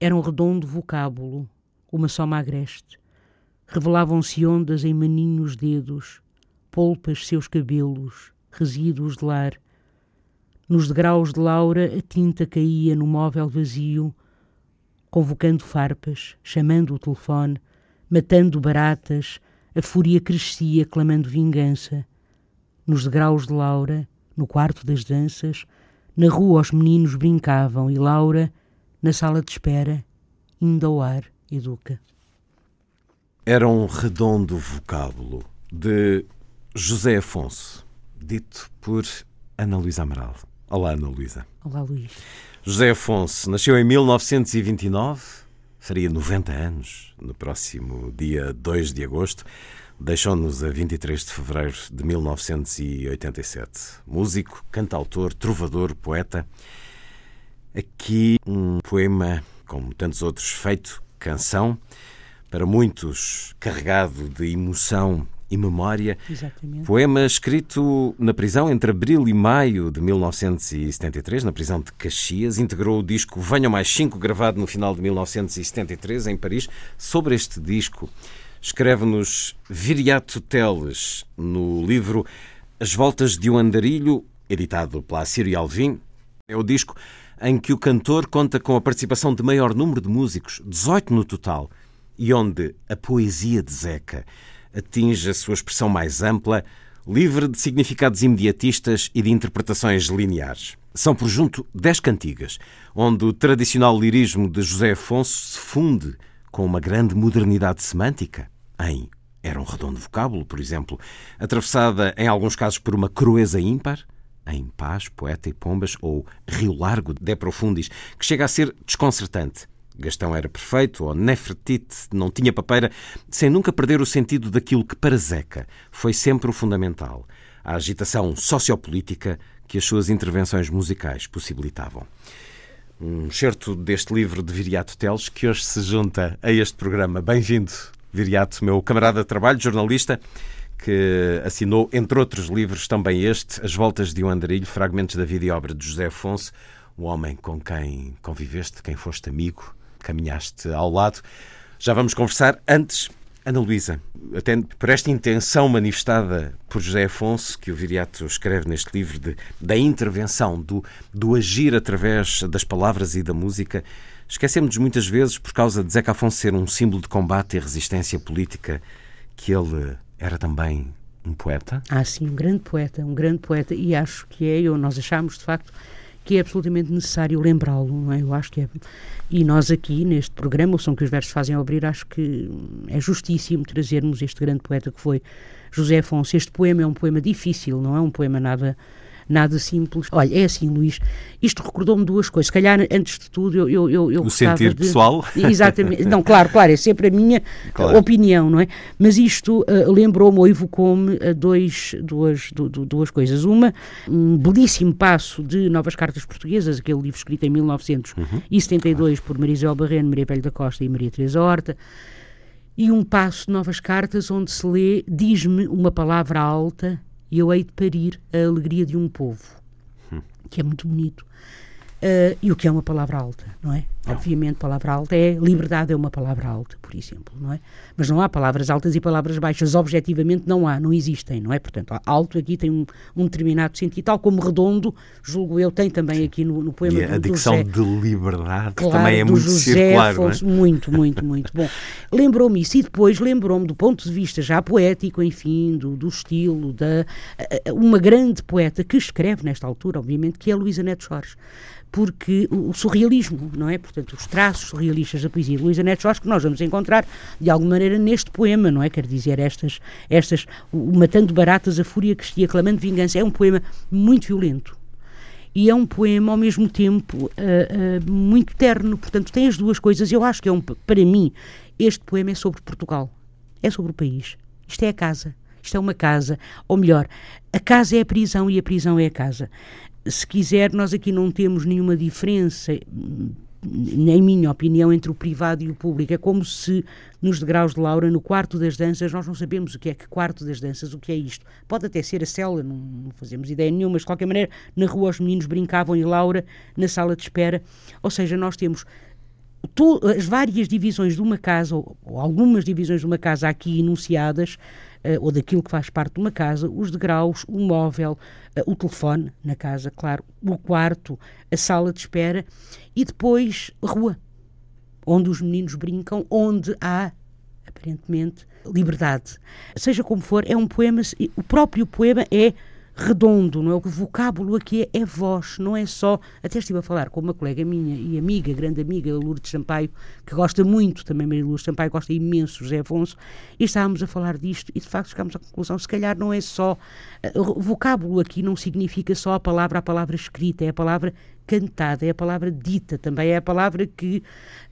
Era um redondo vocábulo, uma soma agreste. Revelavam-se ondas em maninhos dedos, polpas seus cabelos, resíduos de lar. Nos degraus de Laura a tinta caía no móvel vazio, convocando farpas, chamando o telefone, matando baratas, a fúria crescia clamando vingança. Nos degraus de Laura, no quarto das danças, na rua os meninos brincavam e Laura na sala de espera, indo ao ar, educa. Era um redondo vocábulo de José Afonso, dito por Ana Luísa Amaral. Olá, Ana Luísa. Olá, Luís. José Afonso nasceu em 1929, faria 90 anos no próximo dia 2 de agosto. Deixou-nos a 23 de fevereiro de 1987. Músico, cantautor, trovador, poeta. Aqui um poema, como tantos outros, feito canção, para muitos carregado de emoção e memória. Exatamente. Poema escrito na prisão entre abril e maio de 1973, na prisão de Caxias. Integrou o disco Venham Mais Cinco, gravado no final de 1973, em Paris. Sobre este disco, escreve-nos Viriato Teles, no livro As Voltas de um Andarilho, editado pela Assírio Alvim. É o disco em que o cantor conta com a participação de maior número de músicos, 18 no total, e onde a poesia de Zeca atinge a sua expressão mais ampla, livre de significados imediatistas e de interpretações lineares. São, por junto, dez cantigas, onde o tradicional lirismo de José Afonso se funde com uma grande modernidade semântica, em Era um redondo vocábulo, por exemplo, atravessada em alguns casos por uma crueza ímpar, em Paz, Poeta e Pombas, ou Rio Largo, De Profundis, que chega a ser desconcertante. Gastão era perfeito, ou Nefertiti não tinha papeira, sem nunca perder o sentido daquilo que para Zeca foi sempre o fundamental, a agitação sociopolítica que as suas intervenções musicais possibilitavam. Um certo deste livro de Viriato Teles que hoje se junta a este programa. Bem-vindo, Viriato, meu camarada de trabalho, jornalista, que assinou, entre outros livros, também este, As Voltas de um Andarilho, fragmentos da vida e obra de José Afonso, um homem com quem conviveste, quem foste amigo, caminhaste ao lado. Já vamos conversar. Antes, Ana Luísa, até por esta intenção manifestada por José Afonso, que o Viriato escreve neste livro, de, da intervenção, do, do agir através das palavras e da música, esquecemos muitas vezes, por causa de Zeca Afonso ser um símbolo de combate e resistência política, que ele era também um poeta? Ah, sim, um grande poeta, um grande poeta, e acho que é, ou nós achamos de facto, que é absolutamente necessário lembrá-lo, é? Eu acho que é. E nós aqui, neste programa, o som que os versos fazem abrir, acho que é justíssimo trazermos este grande poeta que foi José Afonso. Este poema é um poema difícil, não é um poema nada nada simples. Olha, é assim, Luís, isto recordou-me duas coisas. Se calhar, antes de tudo, eu, eu, eu, eu O sentir de... pessoal? Exatamente. Não, claro, claro, é sempre a minha Claro. opinião, não é? Mas isto uh, lembrou-me ou evocou-me uh, dois, duas, du- du- duas coisas. Uma, um belíssimo passo de Novas Cartas Portuguesas, aquele livro escrito em 1972 por Maria Isabel Barreno, Maria Velho da Costa e Maria Teresa Horta, e um passo de Novas Cartas onde se lê Diz-me uma palavra alta e eu hei de parir a alegria de um povo, que é muito bonito. Ah, e o que é uma palavra alta, não é? Obviamente, palavra alta é liberdade, é uma palavra alta, por exemplo, não é? Mas não há palavras altas e palavras baixas, objetivamente não há, não existem, não é? Portanto, alto aqui tem um, um determinado sentido, tal como redondo, julgo eu, tem também aqui no, no poema E do, a dicção José. de liberdade Claro, também é muito José circular, não é? Afonso, Muito, muito, muito. Bom, lembrou-me isso e depois lembrou-me do ponto de vista já poético, enfim, do, do estilo, da, a- a- uma grande poeta que escreve nesta altura, obviamente, que é a Luísa Neto Soares. Porque o, surrealismo, não é? Portanto, os traços surrealistas da poesia de Luísa Neto Jorge que nós vamos encontrar, de alguma maneira, neste poema, não é? Quer dizer, estas, estas o Matando Baratas, a Fúria que clamando vingança, é um poema muito violento. E é um poema, ao mesmo tempo, uh, uh, muito terno. Portanto, tem as duas coisas. Eu acho que é um, para mim, este poema é sobre Portugal. É sobre o país. Isto é a casa. Isto é uma casa. Ou melhor, a casa é a prisão e a prisão é a casa se quiser, nós aqui não temos nenhuma diferença, em minha opinião, entre o privado e o público. É como se nos degraus de Laura, no quarto das danças, nós não sabemos o que é que quarto das danças, o que é isto. Pode até ser a cela, não, não fazemos ideia nenhuma, mas de qualquer maneira, na rua os meninos brincavam e Laura na sala de espera. Ou seja, nós temos as várias divisões de uma casa, ou, algumas divisões de uma casa aqui enunciadas, ou daquilo que faz parte de uma casa, os degraus, o móvel, uh, o telefone na casa, claro, o quarto, a sala de espera e depois a rua, onde os meninos brincam, onde há, aparentemente, liberdade. Seja como for, é um poema, o próprio poema é redondo, não é? O vocábulo aqui é, é voz, não é só. Até estive a falar com uma colega minha e amiga, grande amiga, Lourdes Sampaio, que gosta muito, também Maria Lourdes Sampaio, gosta imenso José Afonso, e estávamos a falar disto e de facto chegámos à conclusão: se calhar não é só. Eh, o vocábulo aqui não significa só a palavra, a palavra escrita, é a palavra cantada, é a palavra dita também, é a palavra que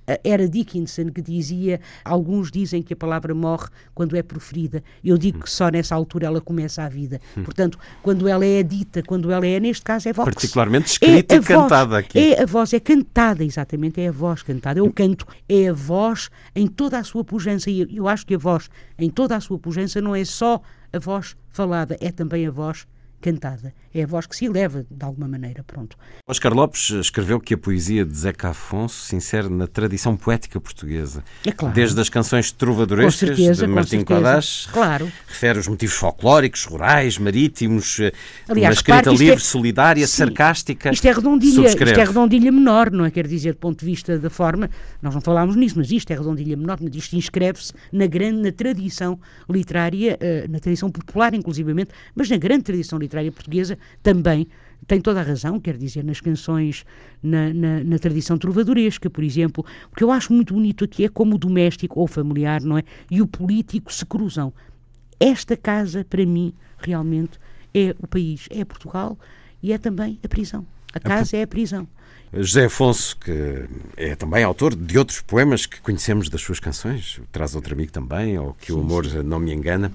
eh, era Dickinson que dizia, alguns dizem que a palavra morre quando é proferida, eu digo que só nessa altura ela começa a vida. Hum. Portanto, quando ela é dita, quando ela é, neste caso, é voz. Particularmente escrita é e cantada voz, aqui. É a voz, é cantada, exatamente, é a voz cantada. É o canto, é a voz em toda a sua pujança, e eu acho que a voz em toda a sua pujança não é só a voz falada, é também a voz cantada. É a voz que se eleva, de alguma maneira, pronto. Oscar Lopes escreveu que a poesia de Zeca Afonso se insere na tradição poética portuguesa. É claro. Desde as canções trovadorescas certeza, de Martim Codás, claro. refere os motivos folclóricos, rurais, marítimos, eh, Aliás, uma escrita livre, é, sarcástica, sim, sarcástica. Isto é redondilha, isto é redondilha menor, não é? Quer dizer, do ponto de vista da forma, nós não falámos nisso, mas isto é redondilha menor, mas isto inscreve-se na grande, na tradição literária, eh, na tradição popular, inclusivamente, mas na grande tradição literária portuguesa também tem toda a razão, quer dizer, nas canções, na, na, na, tradição trovadoresca, por exemplo. O que eu acho muito bonito aqui é como o doméstico ou familiar, não é? E o político se cruzam. Esta casa, para mim, realmente é o país, é Portugal e é também a prisão. A casa é a prisão. José Afonso, que é também autor de outros poemas que conhecemos das suas canções, traz outro amigo também, ou que sim, o amor sim. não me engana.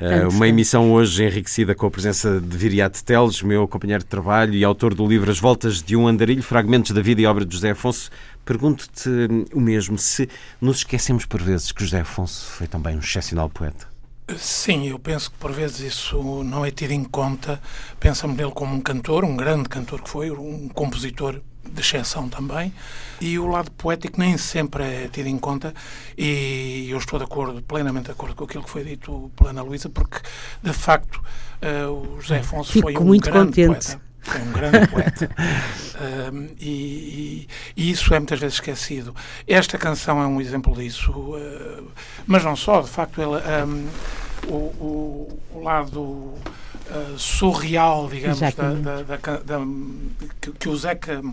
Uh, uma emissão hoje enriquecida com a presença de Viriato Teles, meu companheiro de trabalho e autor do livro As Voltas de um Andarilho, fragmentos da vida e obra de José Afonso. Pergunto-te o mesmo, se nos esquecemos por vezes que José Afonso foi também um excepcional poeta. Sim, eu penso que por vezes isso não é tido em conta. Pensamos nele como um cantor, um grande cantor que foi, um compositor de exceção também, e o lado poético nem sempre é tido em conta, e eu estou de acordo, plenamente de acordo com aquilo que foi dito pela Ana Luísa, porque, de facto, uh, o José Afonso Fico foi um muito grande contente. poeta. Foi um grande poeta. Um, e, e, e, isso é muitas vezes esquecido. Esta canção é um exemplo disso, uh, mas não só, de facto, ele, um, o, o, o lado uh, surreal, digamos, da, da, da, que, que o Zeca uh,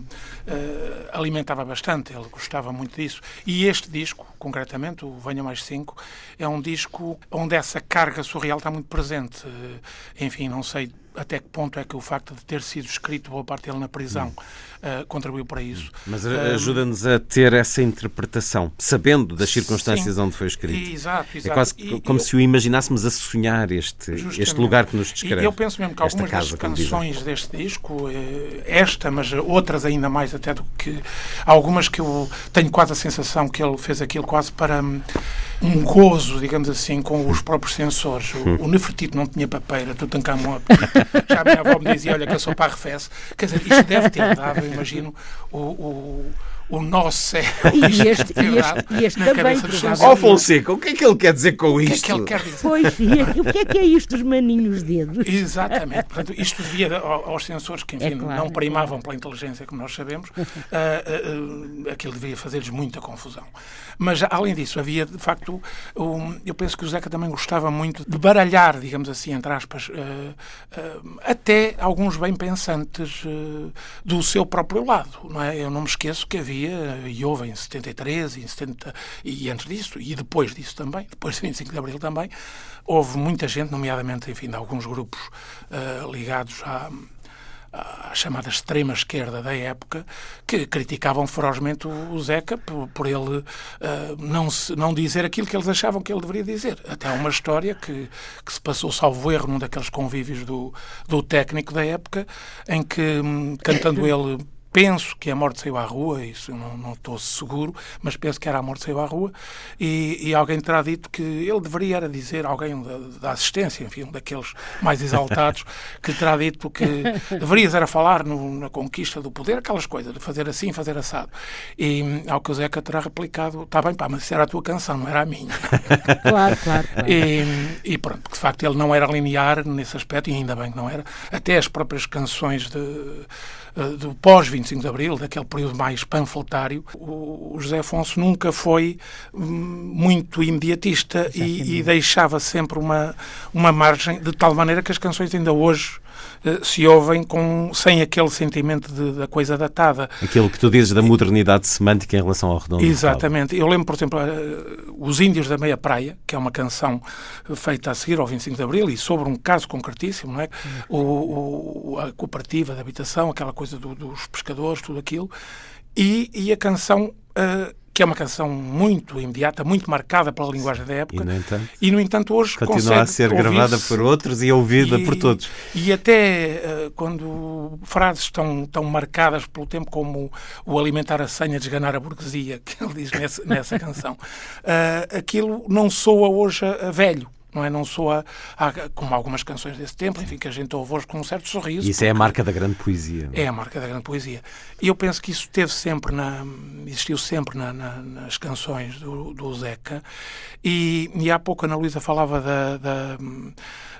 alimentava bastante, ele gostava muito disso. E este disco, concretamente, o Venha Mais 5, é um disco onde essa carga surreal está muito presente. Uh, enfim, não sei até que ponto é que o facto de ter sido escrito boa parte dele na prisão uh, contribuiu para isso. Mas uh, ajuda-nos a ter essa interpretação, sabendo das circunstâncias sim, onde foi escrito. Exato, exato. É quase e, como eu, se o imaginássemos a sonhar este, este lugar que nos descreve. E eu penso mesmo que algumas casa, das canções deste disco, eh, esta, mas outras ainda mais até do que algumas que eu tenho quase a sensação que ele fez aquilo quase para hum, um gozo, digamos assim, com os próprios sensores. O, o Nefertito não tinha papeira, Tutankhamon. Já a minha avó me dizia, olha que eu sou para arrefece. Quer dizer, isto deve ter dado, eu imagino, o, o o nosso é E este, e este, e este também. Ó oh, Fonseca, o que é que ele quer dizer com O que é isto? que ele quer dizer? Pois, e o que é que é isto dos maninhos dedos? Exatamente. Portanto, isto devia ao- aos sensores que, enfim, É claro, não é primavam pela inteligência, como nós sabemos, ah, ah, ah, aquilo devia fazer-lhes muita confusão. Mas, além disso, havia, de facto, um, eu penso que o Zeca também gostava muito de baralhar, digamos assim, entre aspas, ah, ah, até alguns bem pensantes ah, do seu próprio lado. Não é? Eu não me esqueço que havia, e houve em 73, em 70, e antes disso, e depois disso também, depois de 25 de Abril também, houve muita gente, nomeadamente, enfim, de alguns grupos ah, ligados à, chamada extrema esquerda da época, que criticavam ferozmente o, Zeca por, por ele ah, não, se, não dizer aquilo que eles achavam que ele deveria dizer. Até uma história que, que se passou, salvo erro, num daqueles convívios do, do técnico da época, em que, hum, cantando ele penso que a morte saiu à rua, isso eu não, não estou seguro, mas penso que era a morte saiu à rua, e, e alguém terá dito que ele deveria era dizer, alguém da, da assistência, enfim, um daqueles mais exaltados, que terá dito que deverias era falar no- na conquista do poder, aquelas coisas, de fazer assim, fazer assado. E ao que o Zeca terá replicado, está bem, pá, mas isso era a tua canção, não era a minha. Claro, claro. claro. E, e pronto, que de facto ele não era linear nesse aspecto, e ainda bem que não era. Até as próprias canções de, do pós-25 de Abril, daquele período mais panfletário, o, José Afonso nunca foi hum, muito imediatista e, e deixava sempre uma, uma margem, de tal maneira que as canções ainda hoje eh, se ouvem com, sem aquele sentimento de- da coisa datada. Aquilo que tu dizes da modernidade semântica em relação ao redondo. do Exatamente. Eu lembro, por exemplo, eh, Os Índios da Meia Praia, que é uma canção feita a seguir ao 25 de Abril e sobre um caso concretíssimo, não é? O, o- a cooperativa de habitação, aquela coisa do- dos pescadores, tudo aquilo. E, e a canção, eh, que é uma canção muito imediata, muito marcada pela linguagem da época. E, no entanto, E, no entanto, hoje Continua a ser gravada por outros e ouvida e- por todos. E até eh, quando frases tão, tão marcadas pelo tempo como o alimentar a senha, desganar a burguesia, que ele diz nessa, nessa canção, eh, aquilo não soa hoje a, a velho. Não é? Não soa a- como algumas canções desse tempo, enfim, que a gente ouve hoje com um certo sorriso. Isso é a marca da grande poesia. é a marca da grande poesia. E eu penso que isso teve sempre na, existiu sempre na- na- nas canções do, do Zeca. E, e há pouco a Ana Luísa falava da, da-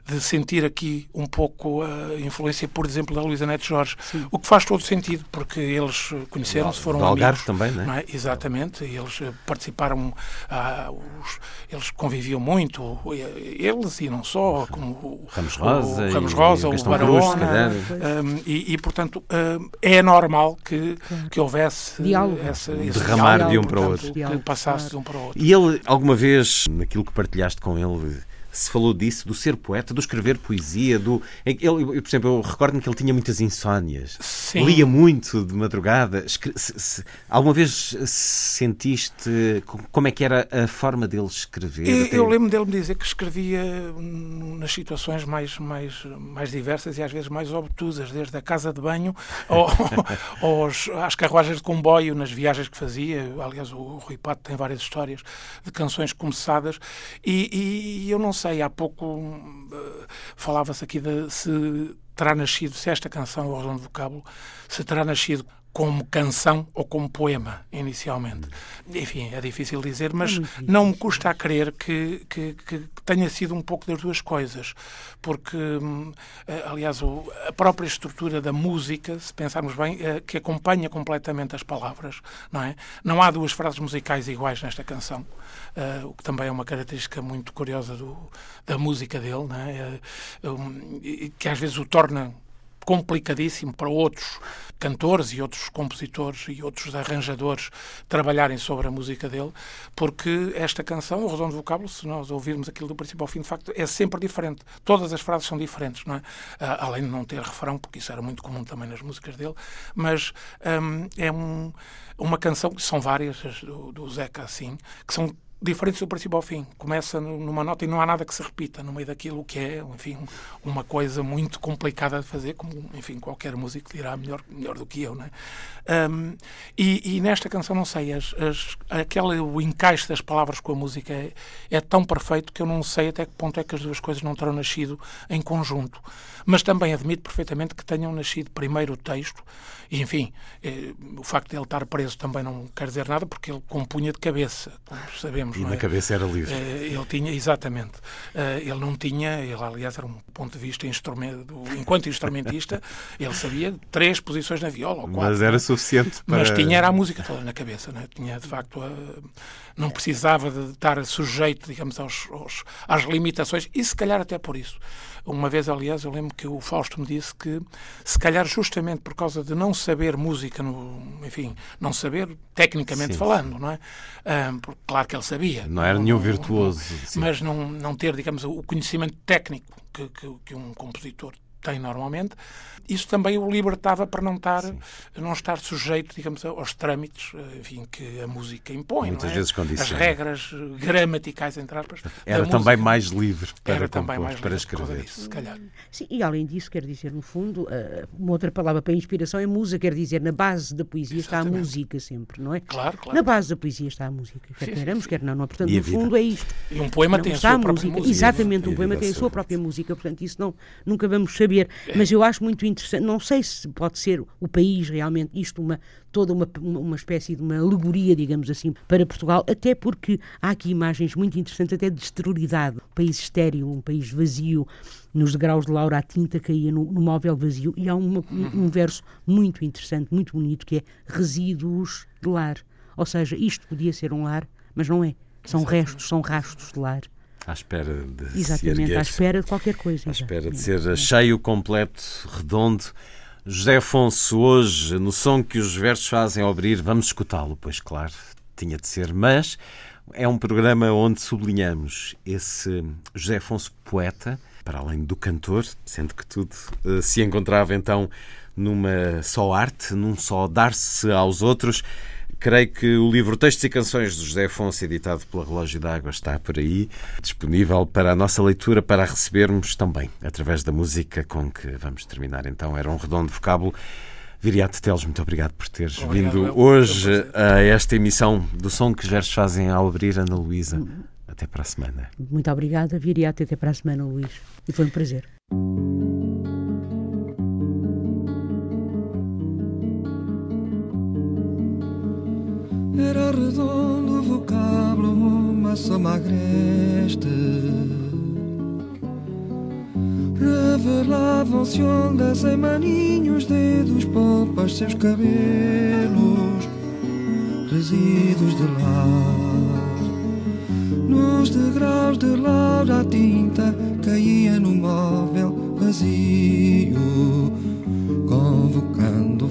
de sentir aqui um pouco a influência, por exemplo, da Luísa Neto Jorge, o que faz todo sentido, porque eles conheceram-se, foram Do Algarve amigos, também, não é? não é? Exatamente, eles participaram, ah, os- eles conviviam muito, eles e não só, como o Ramos Rosa o Ramos e Rosa, o Barahona, um, e, e, portanto, um, é normal que, que houvesse Diálogo. essa, esse Derramar diálogo, de um para o outro. Que passasse de um para o outro. E ele, alguma vez, naquilo que partilhaste com ele, se falou disso, do ser poeta, do escrever poesia, do. Ele, eu, por exemplo, eu recordo-me que ele tinha muitas insónias. Sim. Lia muito de madrugada. Escre- se- se- alguma vez sentiste co- como é que era a forma dele escrever? E Até- eu lembro dele me dizer que escrevia hum, nas situações mais, mais, mais diversas e às vezes mais obtusas, desde a casa de banho ao, aos, às carruagens de comboio, nas viagens que fazia. Aliás, o Rui Pato tem várias histórias de canções começadas. E, e eu não sei, há pouco hum, eh, falava-se aqui de se terá nascido, se esta canção, o Redondo Vocábulo, se terá nascido como canção ou como poema, inicialmente. Enfim, é difícil dizer, mas não me custa a crer que, que, que tenha sido um pouco das duas coisas. Porque, hum, eh, aliás, a própria estrutura da música, se pensarmos bem, eh, que acompanha completamente as palavras, não é? Não há duas frases musicais iguais nesta canção, eh, o que também é uma característica muito curiosa do, da música dele, não é? Eh, um, e que às vezes o torna complicadíssimo para outros cantores e outros compositores e outros arranjadores trabalharem sobre a música dele, porque esta canção, o Redondo Vocábulo, se nós ouvirmos aquilo do princípio ao fim, de facto, é sempre diferente. Todas as frases são diferentes, não é? Ah, além de não ter refrão, porque isso era muito comum também nas músicas dele, mas hum, é um, uma canção, que são várias as do, do Zeca assim, que são diferentes do princípio ao fim. Começa numa nota e não há nada que se repita no meio daquilo que é, enfim, uma coisa muito complicada de fazer, como, enfim, qualquer músico dirá melhor, melhor do que eu, né? Um, e, e, nesta canção, não sei, as, as, aquele, o encaixe das palavras com a música é, é, tão perfeito que eu não sei até que ponto é que as duas coisas não terão nascido em conjunto. Mas também admito perfeitamente que tenham nascido primeiro o texto, e enfim, eh, o facto de ele estar preso também não quer dizer nada, porque ele compunha de cabeça, como sabemos. E na é? cabeça era livre. Eh, ele tinha, exatamente. Eh, ele não tinha, ele aliás era um ponto de vista instrumento, enquanto instrumentista, ele sabia três posições na viola ou quatro. Mas era suficiente para... Mas tinha era a música toda na cabeça, né? tinha de facto, a... não precisava de estar sujeito, digamos, aos, aos, às limitações, e se calhar até por isso. Uma vez, aliás, eu lembro que o Fausto me disse que, se calhar justamente por causa de não saber música, no, enfim, não saber tecnicamente sim, falando, sim. não é? Um, porque, claro que ele sabia. Não era nenhum virtuoso. Mas não, não ter, digamos, o conhecimento técnico que, que, que um compositor tem normalmente, isso também o libertava para não estar, não estar sujeito, digamos, aos trâmites eh, enfim, que a música impõe. Muitas é? vezes condiciona. As regras gramaticais, entre aspas. Era também mais livre para Era compor, também mais para escrever. Disso, se calhar. Sim, e além disso, quer dizer, no fundo, eh, uma outra palavra para inspiração é musa, quer dizer, na base da poesia Exatamente. está a música sempre, não é? Claro, claro. Na base da poesia está a música, quer queiramos, quer não, não. Portanto, E no fundo é isto. E um poema Não, tem a sua a própria música. música. Exatamente, um poema tem a sua. própria música, portanto, isso não, nunca vamos saber. Mas eu acho muito interessante, não sei se pode ser o país realmente isto uma toda uma, uma espécie de uma alegoria, digamos assim, para Portugal, até porque há aqui imagens muito interessantes até de esterilidade. Um país estéril, um país vazio, nos degraus de Laura a tinta caía no, no móvel vazio e há uma, um, um verso muito interessante, muito bonito, que é resíduos de lar. Ou seja, isto podia ser um lar, mas não é. São restos, são rastros de lar. À espera de Exatamente, à espera de qualquer coisa. À espera de ser cheio, completo, redondo. José Afonso, hoje, no som que os versos fazem ao abrir, vamos escutá-lo, pois claro, tinha de ser, mas é um programa onde sublinhamos esse José Afonso poeta, para além do cantor, sendo que tudo eh, se encontrava então numa só arte, num só dar-se aos outros. Creio que o livro Textos e Canções de José Afonso, editado pela Relógio d'Água, está por aí, disponível para a nossa leitura, para a recebermos também, através da música com que vamos terminar. Então, era um redondo vocábulo. Viriato Teles, muito obrigado por teres Obrigado, vindo eu. hoje a esta emissão do som que os versos fazem ao abrir, Ana Luísa. Até para a semana. Muito obrigada, Viriato, até para a semana, Luís. E foi um prazer. Redondo vocábulo, uma soma agreste. Revelavam-se ondas em maninhos, dedos, polpas, seus cabelos, resíduos de lar. Nos degraus de laura a tinta caía no móvel vazio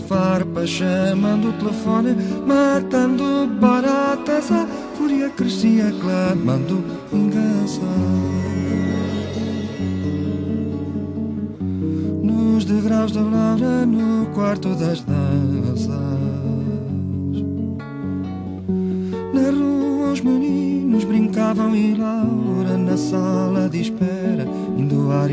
Farpas, chamando o telefone Matando baratas, a fúria crescia clamando vingança Nos degraus da laura, no quarto das danças. Na rua os meninos brincavam e Laura na sala de espera, indo ar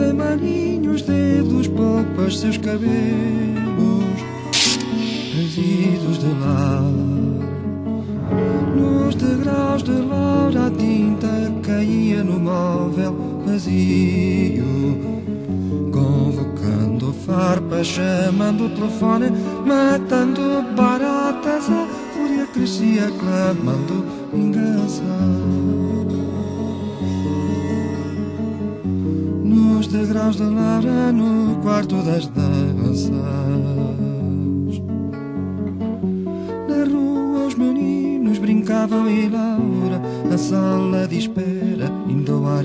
ondas em maninhos, dedos, polpas, seus cabelos, resíduos de lar. Nos degraus de laura a tinta caía no móvel vazio Convocando farpas, chamando o telefone Matando baratas, a fúria crescia clamando engasar. Degraus da Lara, no quarto das danças. Na rua os meninos brincavam e Laura, na sala de espera, indo ao ar